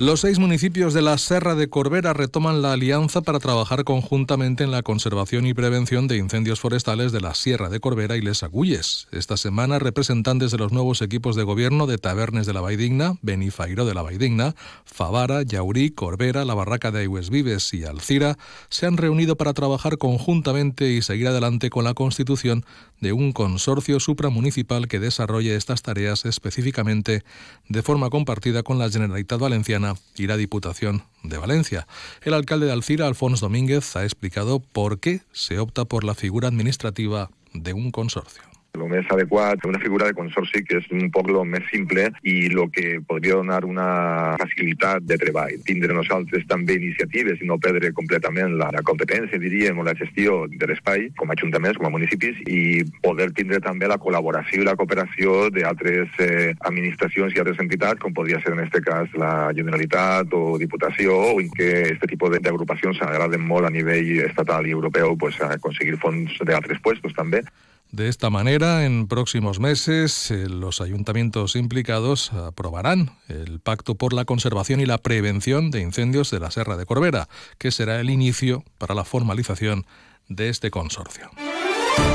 Los seis municipios de la Serra de Corbera retoman la alianza para trabajar conjuntamente en la conservación y prevención de incendios forestales de la Sierra de Corbera y Les Agulles. Esta semana, representantes de los nuevos equipos de gobierno de Tabernes de la Vaidigna, Benifairo de la Vaidigna, Favara, Yaurí, Corbera, la Barraca de Vives y Alcira se han reunido para trabajar conjuntamente y seguir adelante con la constitución de un consorcio supramunicipal que desarrolle estas tareas específicamente de forma compartida con la Generalitat Valenciana y la Diputación de Valencia. El alcalde de Alcira, Alfonso Domínguez, ha explicado por qué se opta por la figura administrativa de un consorcio. El més adequat, una figura de consorci que és un poc el més simple i el que podria donar una facilitat de treball. Tindre nosaltres també iniciatives i no perdre completament la, la competència, diríem, o la gestió de l'espai com a ajuntaments, com a municipis i poder tindre també la col·laboració i la cooperació d'altres eh, administracions i altres entitats, com podria ser en aquest cas la Generalitat o Diputació, o en què aquest tipus d'agrupacions agraden molt a nivell estatal i europeu pues, a aconseguir fons d'altres puestos també. De esta manera, en próximos meses, eh, los ayuntamientos implicados aprobarán el Pacto por la Conservación y la Prevención de Incendios de la Serra de Corbera, que será el inicio para la formalización de este consorcio.